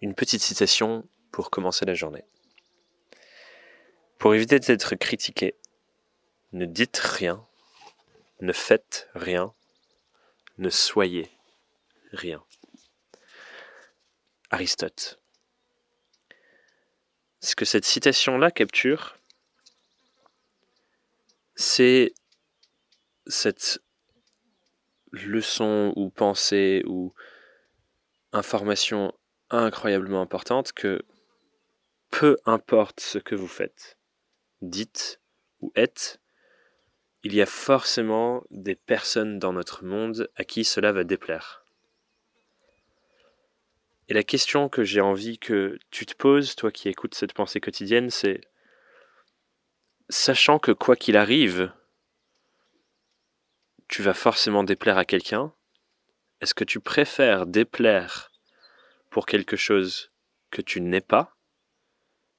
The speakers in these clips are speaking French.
une petite citation pour commencer la journée. Pour éviter d'être critiqué, ne dites rien, ne faites rien, ne soyez rien. Aristote. Ce que cette citation-là capture, c'est cette leçon ou pensée ou information incroyablement importante que peu importe ce que vous faites, dites ou êtes, il y a forcément des personnes dans notre monde à qui cela va déplaire. Et la question que j'ai envie que tu te poses, toi qui écoutes cette pensée quotidienne, c'est sachant que quoi qu'il arrive, tu vas forcément déplaire à quelqu'un, est-ce que tu préfères déplaire pour quelque chose que tu n'es pas,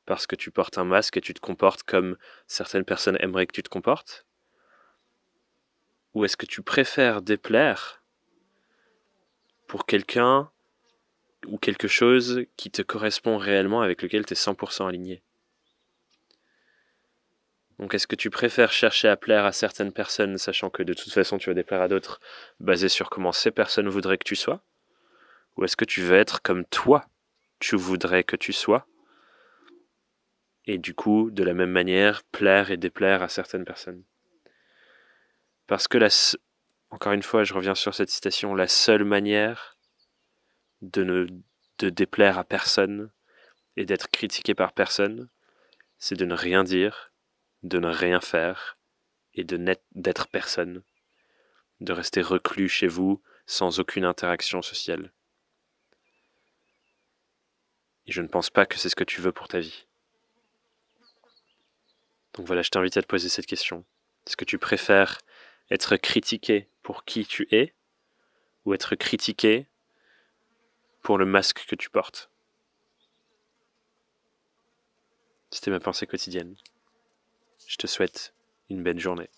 parce que tu portes un masque et tu te comportes comme certaines personnes aimeraient que tu te comportes? Ou est-ce que tu préfères déplaire pour quelqu'un ou quelque chose qui te correspond réellement avec lequel tu es 100% aligné? Donc est-ce que tu préfères chercher à plaire à certaines personnes, sachant que de toute façon tu vas déplaire à d'autres, basé sur comment ces personnes voudraient que tu sois? Ou est-ce que tu veux être comme toi tu voudrais que tu sois? Et du coup, de la même manière, plaire et déplaire à certaines personnes. Parce que encore une fois, je reviens sur cette citation, la seule manière de ne de déplaire à personne et d'être critiqué par personne, c'est de ne rien dire de ne rien faire et de d'être personne, de rester reclus chez vous sans aucune interaction sociale. Et je ne pense pas que c'est ce que tu veux pour ta vie. Donc voilà, je t'invite à te poser cette question. Est-ce que tu préfères être critiqué pour qui tu es ou être critiqué pour le masque que tu portes? C'était ma pensée quotidienne. Je te souhaite une belle journée.